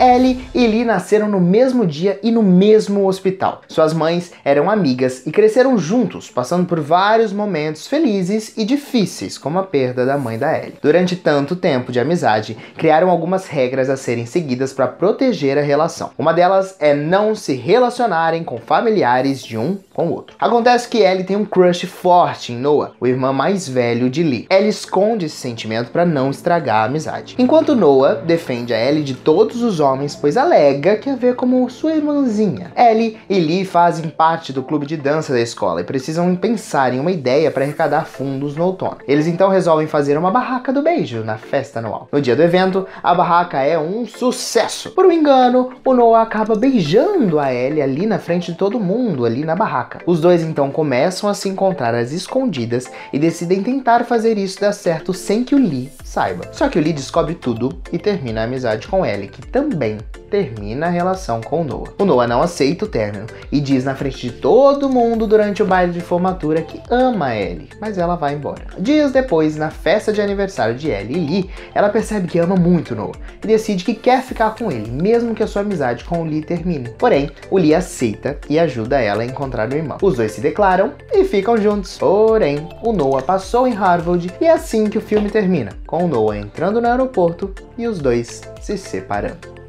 Ellie e Lee nasceram no mesmo dia e no mesmo hospital. Suas mães eram amigas e cresceram juntos, passando por vários momentos felizes e difíceis, como a perda da mãe da Ellie. Durante tanto tempo de amizade, criaram algumas regras a serem seguidas para proteger a relação. Uma delas é não se relacionarem com familiares de um com o outro. Acontece que Ellie tem um crush forte em Noah, o irmão mais velho de Lee. Ellie esconde esse sentimento para não estragar a amizade. Enquanto Noah defende a Ellie de todos os homens, pois alega que a vê como sua irmãzinha. Ellie e Lee fazem parte do clube de dança da escola e precisam pensar em uma ideia para arrecadar fundos no outono. Eles então resolvem fazer uma barraca do beijo na festa anual. No dia do evento, a barraca é um sucesso. Por um engano, o Noah acaba beijando a Ellie ali na frente de todo mundo, ali na barraca. Os dois então começam a se encontrar às escondidas e decidem tentar fazer isso dar certo sem que o Lee saiba. Só que o Lee descobre tudo e termina a amizade com Ellie, que também termina a relação com o Noah. O Noah não aceita o término e diz na frente de todo mundo durante o baile de formatura que ama Ellie, mas ela vai embora. Dias depois, na festa de aniversário de Ellie e Lee, ela percebe que ama muito Noah e decide que quer ficar com ele, mesmo que a sua amizade com o Lee termine. Porém, o Lee aceita e ajuda ela a encontrar o irmão. Os dois se declaram e ficam juntos. Porém, o Noah passou em Harvard e é assim que o filme termina, com o Noah entrando no aeroporto e os dois se separando.